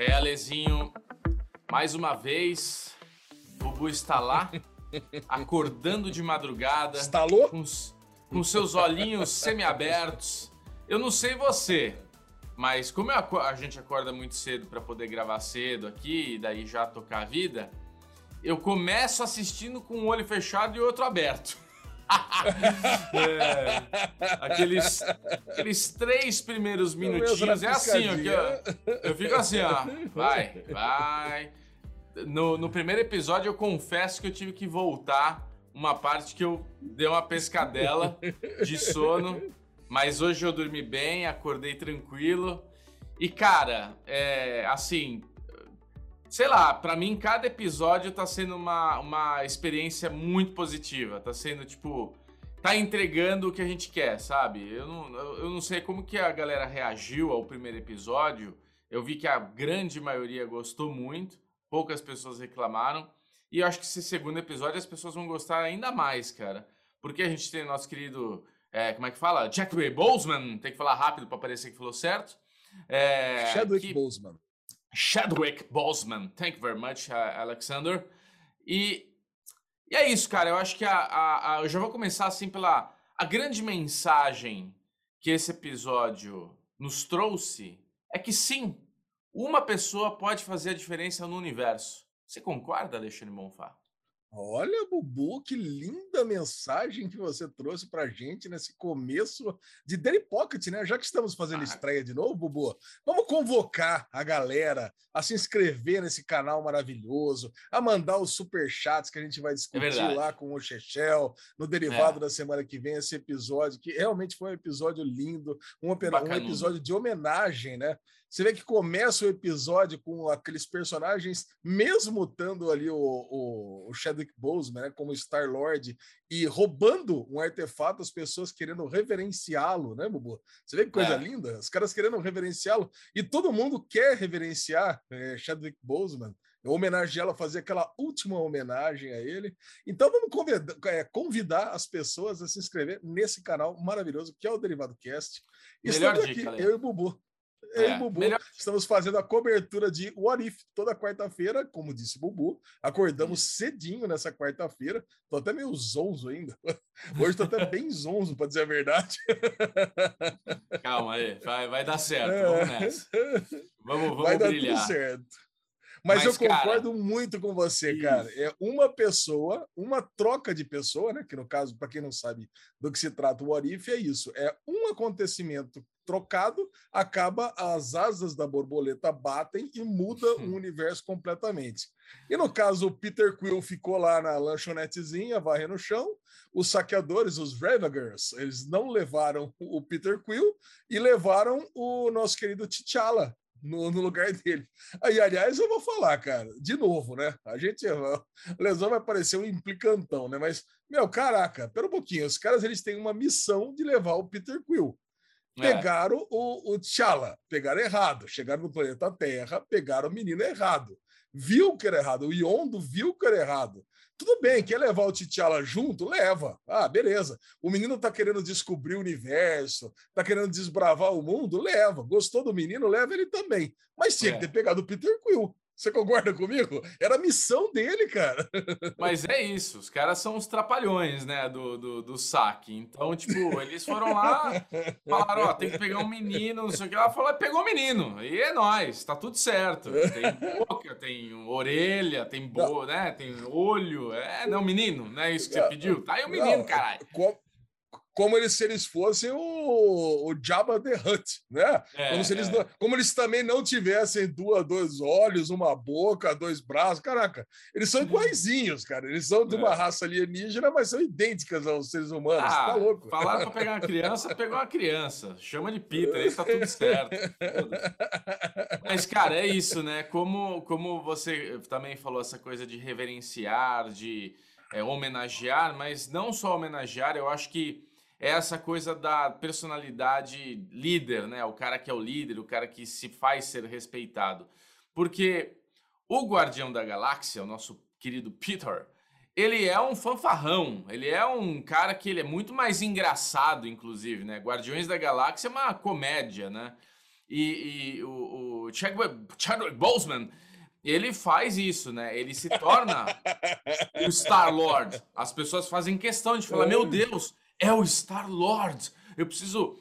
É, Alezinho, mais uma vez, o Bubu está lá, acordando de madrugada. Estalou? Com, com seus olhinhos semiabertos. Eu não sei você, mas como a gente acorda muito cedo para poder gravar cedo aqui e daí já tocar a vida, eu começo assistindo com um olho fechado e outro aberto. é, aqueles, aqueles três primeiros minutinhos é assim, ó, que eu, eu fico assim, ó, vai, vai. No, no primeiro episódio eu confesso que eu tive que voltar uma parte que eu dei uma pescadela de sono, mas hoje eu dormi bem, acordei tranquilo. E cara, é, assim, sei lá, para mim cada episódio tá sendo uma, uma experiência muito positiva. Tá sendo, tipo, tá entregando o que a gente quer, sabe? Eu não, eu não sei como que a galera reagiu ao primeiro episódio. Eu vi que a grande maioria gostou muito, poucas pessoas reclamaram. E eu acho que esse segundo episódio as pessoas vão gostar ainda mais, cara. Porque a gente tem nosso querido, é, como é que fala? Jack Ray Boseman, tem que falar rápido para parecer que falou certo. É, Chadwick que... Boseman. Chadwick Boseman. Thank you very much, uh, Alexander. E, e é isso, cara. Eu acho que a, a, a, eu já vou começar assim pela a grande mensagem que esse episódio nos trouxe é que sim, uma pessoa pode fazer a diferença no universo. Você concorda, Alexandre Monfá? Olha, Bubu, que linda mensagem que você trouxe para gente nesse começo de Daily Pocket, né? Já que estamos fazendo ah. estreia de novo, Bubu, vamos convocar a galera a se inscrever nesse canal maravilhoso, a mandar os super chats que a gente vai discutir é lá com o Chechel no derivado é. da semana que vem, esse episódio, que realmente foi um episódio lindo, um, um episódio de homenagem, né? Você vê que começa o episódio com aqueles personagens, mesmo estando ali o, o, o Chadwick Boseman, né, como Star-Lord, e roubando um artefato, as pessoas querendo reverenciá-lo, né, Bubu? Você vê que coisa é. linda? Os caras querendo reverenciá-lo, e todo mundo quer reverenciar é, Chadwick Boseman, homenageá-lo, fazer aquela última homenagem a ele. Então vamos convidar, é, convidar, as pessoas a se inscrever nesse canal maravilhoso que é o Derivado Cast. Estamos aqui, dica, eu e o Bubu. É, e Bubu melhor... estamos fazendo a cobertura de What If toda quarta-feira, como disse Bubu. Acordamos cedinho nessa quarta-feira. Tô até meio zonzo ainda. Hoje tô até bem zonzo, para dizer a verdade. Calma aí, vai, vai dar certo. É. Vamos nessa. Vamos, vamos vai brilhar. dar tudo certo. Mas, Mas eu cara, concordo muito com você, isso. cara. É uma pessoa, uma troca de pessoa, né? Que no caso, para quem não sabe do que se trata o What If, é isso. É um acontecimento trocado, acaba as asas da borboleta batem e muda o universo completamente. E no caso, o Peter Quill ficou lá na lanchonetezinha, varrendo o chão. Os saqueadores, os Ravagers, eles não levaram o Peter Quill e levaram o nosso querido T'Challa, no, no, lugar dele. Aí, aliás, eu vou falar, cara, de novo, né? A gente, a lesão vai parecer um implicantão, né? Mas, meu, caraca, pera um pouquinho. Os caras, eles têm uma missão de levar o Peter Quill. É. Pegaram é. o, o T'Challa, pegaram errado. Chegaram no planeta Terra, pegaram o menino errado. Viu que era errado. O Yondo viu que era errado. Tudo bem, quer levar o T'Challa junto? Leva. Ah, beleza. O menino tá querendo descobrir o universo, tá querendo desbravar o mundo? Leva. Gostou do menino? Leva ele também. Mas tinha é. que ter pegado o Peter Quill. Você concorda comigo? Era a missão dele, cara. Mas é isso, os caras são os trapalhões, né, do, do, do saque. Então, tipo, eles foram lá, falaram, ó, tem que pegar um menino, não sei o que. Ela falou, pegou o um menino. E é nós, tá tudo certo. Tem boca, tem orelha, tem bo, né, tem olho. É, não, menino, não é isso que você pediu? Tá aí o menino, caralho como eles, se eles fossem o, o Jabba the Hutt, né? É, como, se eles, é. como eles também não tivessem duas, dois olhos, uma boca, dois braços. Caraca, eles são iguaizinhos, cara. Eles são de uma é. raça alienígena, mas são idênticas aos seres humanos. Ah, tá louco? Falaram para pegar uma criança, pegou uma criança. Chama de Peter, aí tá tudo certo. Mas, cara, é isso, né? Como, como você também falou essa coisa de reverenciar, de é, homenagear, mas não só homenagear, eu acho que é essa coisa da personalidade líder, né? O cara que é o líder, o cara que se faz ser respeitado. Porque o Guardião da Galáxia, o nosso querido Peter, ele é um fanfarrão, ele é um cara que ele é muito mais engraçado, inclusive, né? Guardiões da Galáxia é uma comédia, né? E, e o, o Chadwick, Boseman, ele faz isso, né? Ele se torna o Star-Lord. As pessoas fazem questão de falar, meu Deus, é o Star-Lord. Eu preciso...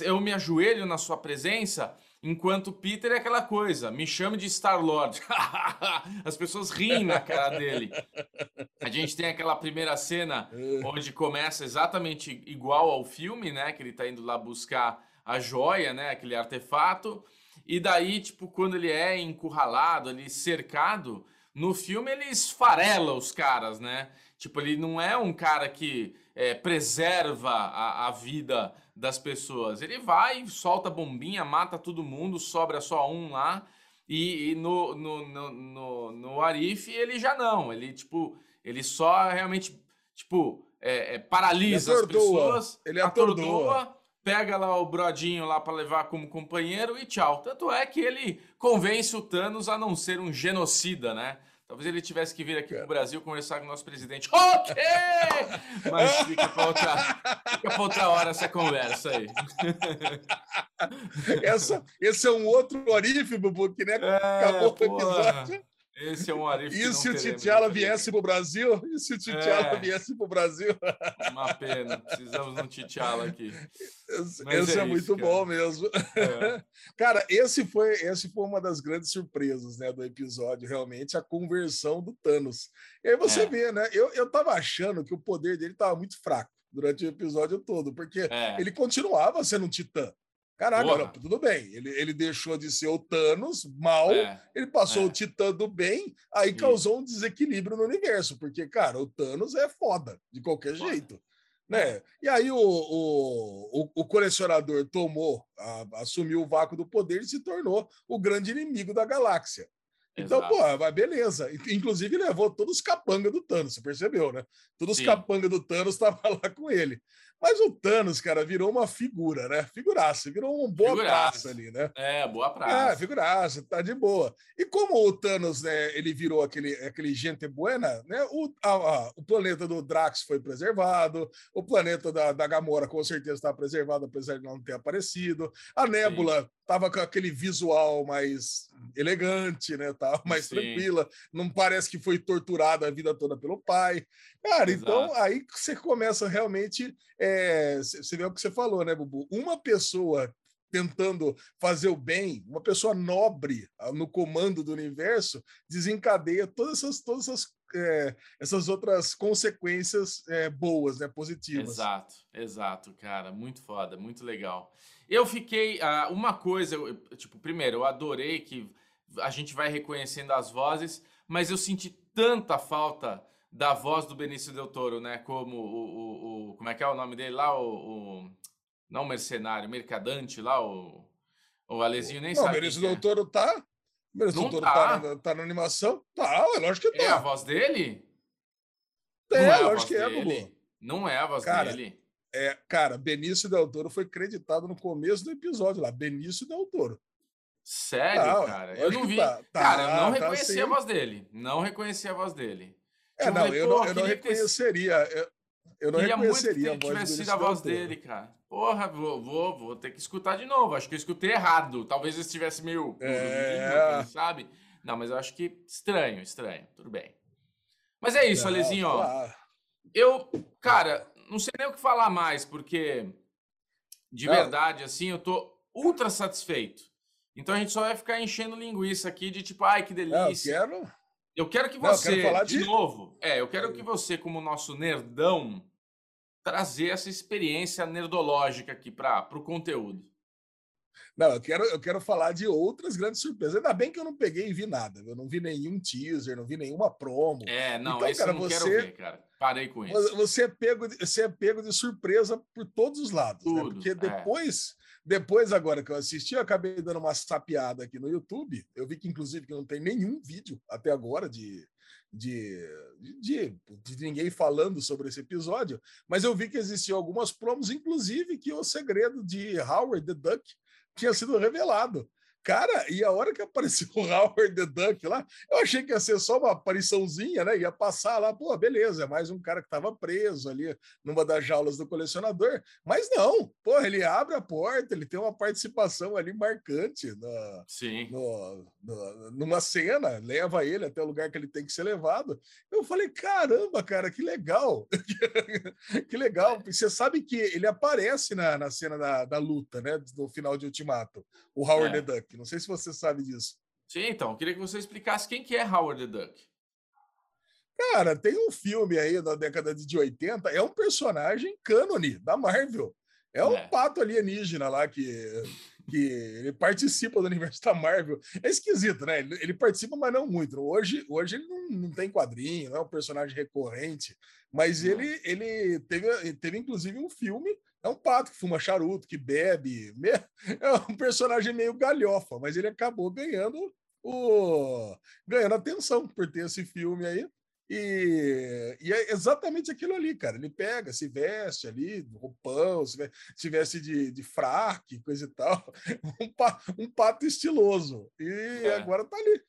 Eu me ajoelho na sua presença Enquanto Peter é aquela coisa, me chame de Star-Lord. As pessoas riem na cara dele. A gente tem aquela primeira cena onde começa exatamente igual ao filme, né? Que ele tá indo lá buscar a joia, né? Aquele artefato. E daí, tipo, quando ele é encurralado, ali cercado, no filme ele esfarela os caras, né? Tipo, ele não é um cara que é, preserva a, a vida das pessoas. Ele vai, solta bombinha, mata todo mundo, sobra só um lá. E, e no, no, no, no, no Arif ele já não. Ele, tipo, ele só realmente, tipo, é, é, paralisa as pessoas. Ele atordoa. atordoa pega lá o brodinho lá para levar como companheiro e tchau. Tanto é que ele convence o Thanos a não ser um genocida, né? Talvez ele tivesse que vir aqui para o Brasil conversar com o nosso presidente. Ok! Mas fica para outra, fica outra hora essa conversa aí. Essa, esse é um outro orife, Bubu, que né, é, acabou o episódio. Esse é um arife. E se o Titiala viesse para o Brasil? E se o Titiala é. viesse para o Brasil? Uma pena. Precisamos de um Titiala aqui. Esse, esse é, é, muito bom mesmo. É. Cara, esse foi, esse foi uma das grandes surpresas né, do episódio, realmente, a conversão do Thanos. E aí você é. vê, né? Eu, eu tava achando que o poder dele estava muito fraco durante o episódio todo, porque é. ele continuava sendo um titã. Caraca, tudo bem. Ele, ele deixou de ser o Thanos mal, é, ele passou é. o Titã do bem, aí causou um desequilíbrio no universo, porque, cara, o Thanos é foda, de qualquer foda. jeito. Né? E aí o, o, o, colecionador tomou, a, assumiu o vácuo do poder e se tornou o grande inimigo da galáxia. Então, Exato. pô, vai beleza. Inclusive levou todos os capangas do Thanos, você percebeu, né? Todos os capangas do Thanos estavam lá com ele. Mas o Thanos, cara, virou uma figura, né? Figuraça, virou uma boa figuraça. praça ali, né? É, boa praça. É, figuraça, tá de boa. E como o Thanos, né, ele virou aquele, aquele gente buena, né? O, a, a, o planeta do Drax foi preservado, o planeta da, da Gamora com certeza está preservado, apesar de não ter aparecido. A Nébula Sim. tava com aquele visual mais elegante, né? Tava mais Sim. tranquila. Não parece que foi torturada a vida toda pelo pai. Cara, então Exato. então aí você começa realmente é, você vê o que você falou, né, Bubu? Uma pessoa tentando fazer o bem, uma pessoa nobre ah, no comando do universo, desencadeia todas essas, todas essas, é, essas outras consequências é, boas, né, positivas. Exato, exato, cara, muito foda, muito legal. Eu fiquei, uh, uma coisa, eu, tipo, primeiro, eu adorei que a gente vai reconhecendo as vozes, mas eu senti tanta falta da voz do Benício Del Toro, né? Como o, o, o, Como é que é o nome dele lá? O. o não mercenário, mercadante lá, o. O Alezinho nem não, sabe. O Benício Del é. Toro tá. O Benício Del Toro tá. Tá, tá na animação? Tá, é lógico que tá. É a voz dele? É, é lógico que é, Bubu. Não é a voz cara, dele. É, cara, Benício Del Toro foi creditado no começo do episódio lá. Benício Del Toro. Sério, tá, cara? Eu não vi. Tá, cara, eu não tá, reconheci assim. a voz dele. Não reconheci a voz dele. É, não, eu não, eu não reconheceria. Eu, eu não reconheceria muito que a voz tivesse sido a voz dele, cara. Porra, vou, vou, vou ter que escutar de novo. Acho que eu escutei errado. Talvez eu estivesse meio. É... Sabe? Não, mas eu acho que estranho, estranho. Tudo bem. Mas é isso, não, Alezinho. Claro. Eu, cara, não sei nem o que falar mais, porque de não. verdade, assim, eu tô ultra satisfeito. Então a gente só vai ficar enchendo linguiça aqui de tipo, ai, que delícia. Eu quero eu quero que você, Não, quero de... de novo, é, eu quero que você, como nosso nerdão, trazer essa experiência nerdológica aqui para o conteúdo. Não, eu quero, eu quero falar de outras grandes surpresas. Ainda bem que eu não peguei e vi nada. Eu não vi nenhum teaser, não vi nenhuma promo. É, não, então, cara, eu não você, quero ver, cara. Parei com isso. Você é pego de, você é pego de surpresa por todos os lados. Né? Tudo, né? Porque é. depois, é. depois agora que eu assisti, eu acabei dando uma sapiada aqui no YouTube. Eu vi que, inclusive, que não tem nenhum vídeo até agora de, de, de, de, ninguém falando sobre esse episódio, mas eu vi que existiam algumas promos, inclusive que o segredo de Howard the Duck tinha sido revelado. Cara, e a hora que apareceu o Howard the Duck lá, eu achei que ia ser só uma apariçãozinha, né? Ia passar lá, pô, beleza, é mais um cara que estava preso ali numa das jaulas do colecionador. Mas não, pô, ele abre a porta, ele tem uma participação ali marcante na, Sim. No, no, numa cena, leva ele até o lugar que ele tem que ser levado. Eu falei, caramba, cara, que legal! que legal! Você sabe que ele aparece na, na cena da, da luta, né? No final de Ultimato, o Howard é. the Duck. Não sei se você sabe disso. Sim, então, queria que você explicasse quem que é Howard the Duck. Cara, tem um filme aí da década de 80, é um personagem cânone da Marvel. É um é. pato alienígena lá que, que ele participa do universo da Marvel. É esquisito, né? Ele, ele participa, mas não muito. Hoje, hoje ele não, não, tem quadrinho, não é um personagem recorrente, mas ele, ele teve, teve inclusive um filme. É um pato que fuma charuto, que bebe. É um personagem meio galhofa, mas ele acabou ganhando o ganhando atenção por ter esse filme aí. E, e, é exatamente aquilo ali, cara. Ele pega, se veste ali, roupão, se, se veste de, de fraque, coisa e tal. Um, pa, um pato estiloso. E é. agora tá ali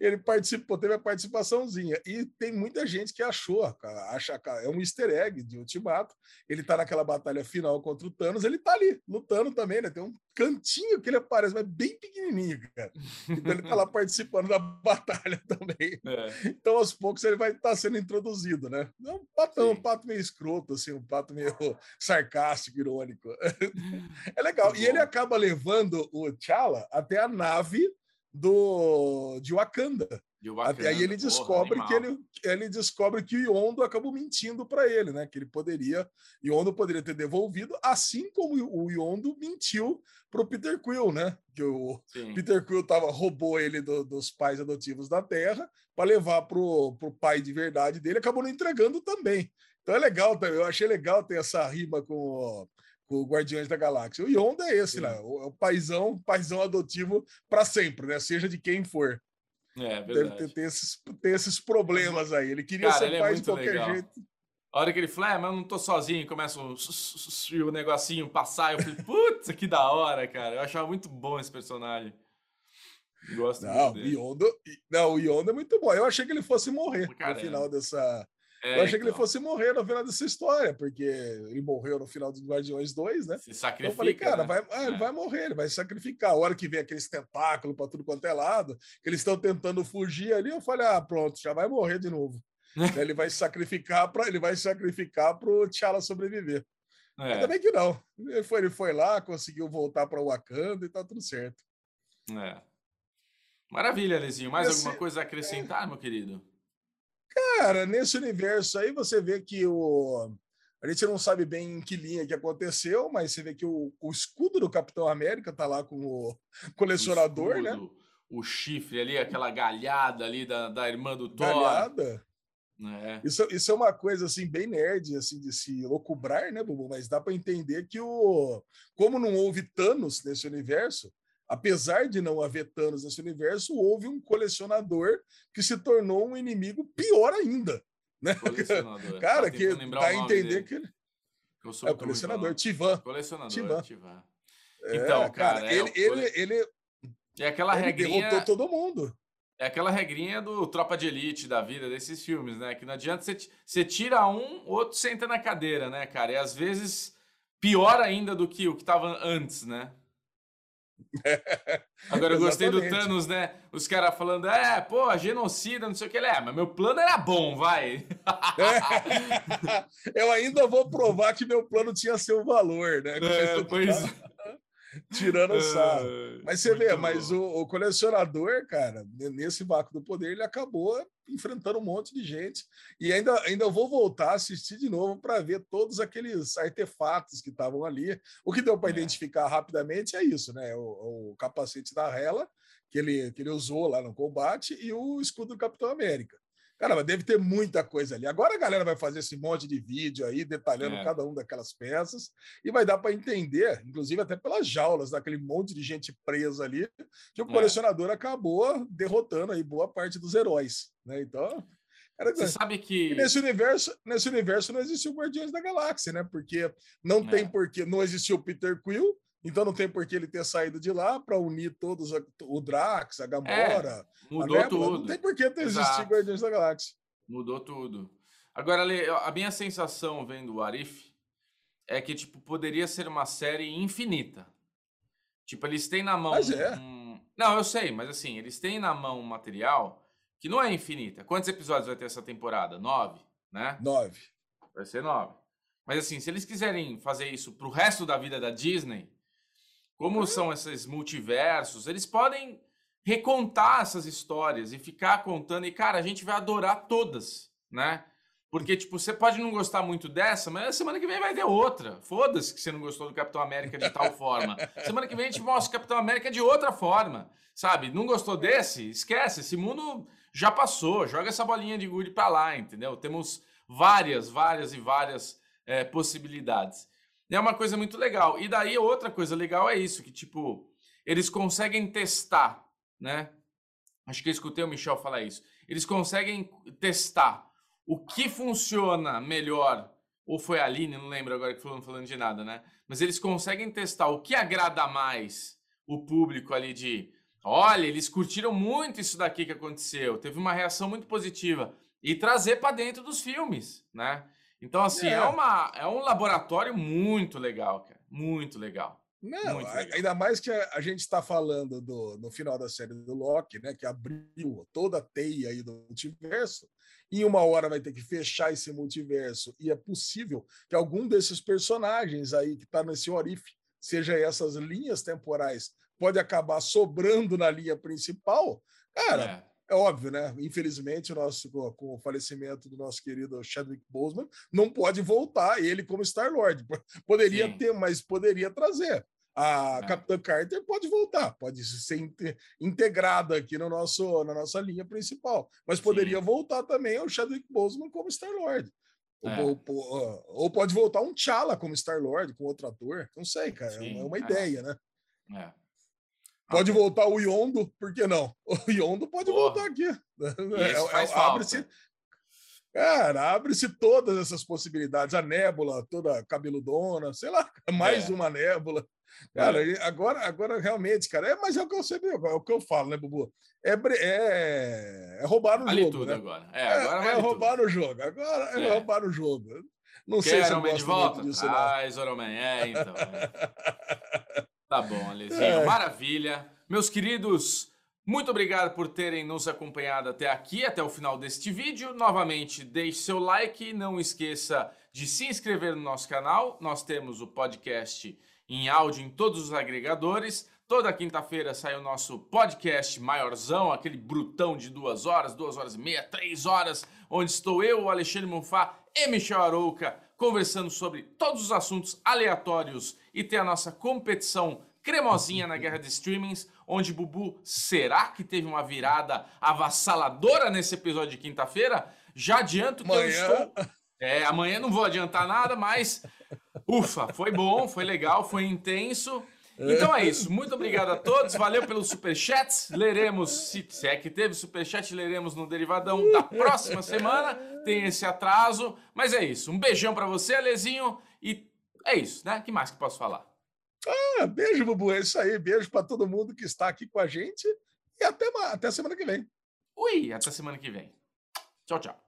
ele participou, teve a participaçãozinha. E tem muita gente que achou, acha é um easter egg de Ultimato. Ele tá naquela batalha final contra o Thanos, ele tá ali, lutando também, né? Tem um cantinho que ele aparece, mas bem pequenininho, cara. Então ele tá lá participando da batalha também. É. Então, aos poucos, ele vai estar tá sendo introduzido, né? É um patão, um pato meio escroto, assim, um pato meio sarcástico, irônico. É legal. e ele acaba levando o T'Challa até a nave do de Wakanda. De Wakanda. Até aí ele descobre Porra, que ele, ele descobre que o Yondo acabou mentindo para ele, né? Que ele poderia, Yondo poderia ter devolvido, assim como o Yondo mentiu para o Peter Quill, né? Que o Sim. Peter Quill tava, roubou ele do, dos pais adotivos da Terra para levar pro, pro pai de verdade dele, acabou não entregando também. Então é legal também. Eu achei legal ter essa rima com com o Guardiões da Galáxia. O Yonda é esse, Sim. né? O, o paizão, paizão adotivo para sempre, né? Seja de quem for. É, verdade. Deve ter, ter, esses, ter esses problemas aí. Ele queria Cara, ser ele é pai é de qualquer legal. jeito. A hora que ele fala, é, mas eu não tô sozinho, começa o, o negocinho passar, eu falei, putz, que da hora, cara. Eu achava muito bom esse personagem. Gosto não, muito dele. O Yondo, não, o Yondo é muito bom. Eu achei que ele fosse morrer no final dessa, é, eu achei então. que ele então. fosse morrer no final dessa história, porque ele morreu no final do Guardiões 2, né? Se sacrifica. Então eu falei, cara, né? vai, ah, é. ele vai morrer, ele vai se sacrificar. A hora que vem aqueles tentáculos para tudo quanto é lado, que eles estão tentando fugir ali, eu falei, ah, pronto, já vai morrer de novo. ele vai se sacrificar para ele vai sacrificar para o T'Challa sobreviver. É. Ainda bem que não. Ele foi, ele foi lá, conseguiu voltar para o Wakanda e tá tudo certo. É. Maravilha, Lezinho. Mais Esse... alguma coisa a acrescentar, é... meu querido? Cara, nesse universo aí você vê que o. A gente não sabe bem em que linha que aconteceu, mas você vê que o, o escudo do Capitão América tá lá com o colecionador, o né? escudo, né? O chifre ali, aquela galhada ali da, da irmã do Thor. Galhada? É. Isso, isso é uma coisa assim bem nerd assim de se locubrar, né, Bubu? Mas dá para entender que o como não houve Thanos nesse universo, apesar de não haver Thanos nesse universo, houve um colecionador que se tornou um inimigo pior ainda. Né? Cara, que dá a entender dele. que ele. É o colecionador, Tivan. Colecionador, Tivan. Tivan. É, então, cara, cara é ele, ele, ele, É aquela ele regrinha. derrotou todo mundo. É aquela regrinha do Tropa de Elite da vida desses filmes, né? Que não adianta você, você tira um, o outro senta na cadeira, né, cara? E às vezes pior ainda do que o que estava antes, né? Agora eu gostei do Thanos, né? Os caras falando, é, pô, genocida, não sei o que. Ele é, mas meu plano era bom, vai. É. Eu ainda vou provar que meu plano tinha seu valor, né? É, pois tirando o sarro. Mas você vê, bom. mas o, o, colecionador, cara, nesse vácuo do poder, ele acabou enfrentando um monte de gente. E ainda, ainda vou voltar a assistir de novo para ver todos aqueles artefatos que estavam ali. O que deu para é. identificar rapidamente é isso, né? O, o capacete da Hela, que ele, que ele usou lá no combate, e o escudo do Capitão América. Cara, deve ter muita coisa ali. Agora a galera vai fazer esse monte de vídeo aí, detalhando é. cada um daquelas peças, e vai dar para entender, inclusive até pelas jaulas, daquele monte de gente presa ali, que o é. colecionador acabou derrotando aí boa parte dos heróis. Né? Então. Cara, Você sabe que. nesse universo, nesse universo não existiu Guardiões da Galáxia, né? Porque não é. tem porquê. Não existiu Peter Quill, Então não tem por que ele ter saído de lá para unir todos o Drax, a Gamora. É, mudou a tudo. Não tem por que ter existido Guardiões da Galáxia. Mudou tudo. Agora, a minha sensação vendo o Arif é que tipo poderia ser uma série infinita. Tipo, eles têm na mão. Mas é. Um... Não, eu sei, mas assim, eles têm na mão um material que não é infinita. Quantos episódios vai ter essa temporada? Nove, né? Nove. Vai ser nove. Mas assim, se eles quiserem fazer isso pro resto da vida da Disney, como uhum. são esses multiversos, eles podem recontar essas histórias e ficar contando. E, cara, a gente vai adorar todas, né? Porque, tipo, você pode não gostar muito dessa, mas semana que vem vai ter outra. Foda-se que você não gostou do Capitão América de tal forma. Semana que vem a gente mostra o Capitão América de outra forma, sabe? Não gostou desse? Esquece. Esse mundo já passou. Joga essa bolinha de gude pra lá, entendeu? Temos várias, várias e várias é, possibilidades. É uma coisa muito legal. E daí outra coisa legal é isso, que tipo, eles conseguem testar, né? Acho que eu escutei o Michel falar isso. Eles conseguem testar o que funciona melhor, ou foi a Aline, não lembro agora que falando, falando de nada, né? Mas eles conseguem testar o que agrada mais o público ali de, olha, eles curtiram muito isso daqui que aconteceu, teve uma reação muito positiva e trazer para dentro dos filmes, né? Então, assim, é. é. uma, é um laboratório muito legal, cara. Muito legal. Não, muito legal. ainda mais que a, a gente está falando do, no final da série do Loki, né? Que abriu toda a teia aí do multiverso. E uma hora vai ter que fechar esse multiverso. E é possível que algum desses personagens aí que está nesse orife, seja essas linhas temporais, pode acabar sobrando na linha principal. Cara, é é óbvio, né? Infelizmente, o nosso, com o falecimento do nosso querido Chadwick Boseman, não pode voltar ele como Star-Lord. Poderia Sim. ter, mas poderia trazer. A é. Capitã Carter pode voltar, pode ser integrada aqui no nosso, na nossa linha principal, mas poderia Sim. voltar também o Chadwick Boseman como Star-Lord. É. Ou, ou, ou, pode voltar um T'Challa como Star-Lord, com outro ator. Não sei, cara. É Sim, é uma é. ideia, né? É. Pode voltar o Yondo, por que não? O Yondo pode Porra. voltar aqui. É, é, abre-se, cara, abre-se todas essas possibilidades. A nébula, toda cabeludona, sei lá, mais é. uma nébula. Cara, é. agora, agora realmente, cara, é, mas é o que eu sempre, é o que eu falo, né, Bubu? É, é, é roubar no vale jogo. Tudo né? agora. É, agora é, é roubar no jogo. Agora é, roubar no jogo. Não Quer sei se eu gosto de volta? disso. Ah, Zoroman, é, então. Tá bom, Alezinho. É. Maravilha. Meus queridos, muito obrigado por terem nos acompanhado até aqui, até o final deste vídeo. Novamente, deixe seu like, não esqueça de se inscrever no nosso canal. Nós temos o podcast em áudio em todos os agregadores. Toda quinta-feira sai o nosso podcast maiorzão, aquele brutão de duas horas, duas horas e meia, três horas, onde estou eu, o Alexandre Monfá e Michel Arouca, conversando sobre todos os assuntos aleatórios e tem a nossa competição cremosinha na guerra de streamings, onde Bubu será que teve uma virada avassaladora nesse episódio de quinta-feira? Já adianto que amanhã... eu estou. É, amanhã não vou adiantar nada, mas ufa, foi bom, foi legal, foi intenso. Então é isso. Muito obrigado a todos. Valeu pelos superchats. Leremos, se, se é que teve superchat, leremos no Derivadão da próxima semana. Tem esse atraso. Mas é isso. Um beijão para você, Alezinho. E é isso, né? que mais que posso falar? Ah, beijo, Bubu. É isso aí. Beijo para todo mundo que está aqui com a gente. E até, até semana que vem. Ui, até semana que vem. Tchau, tchau.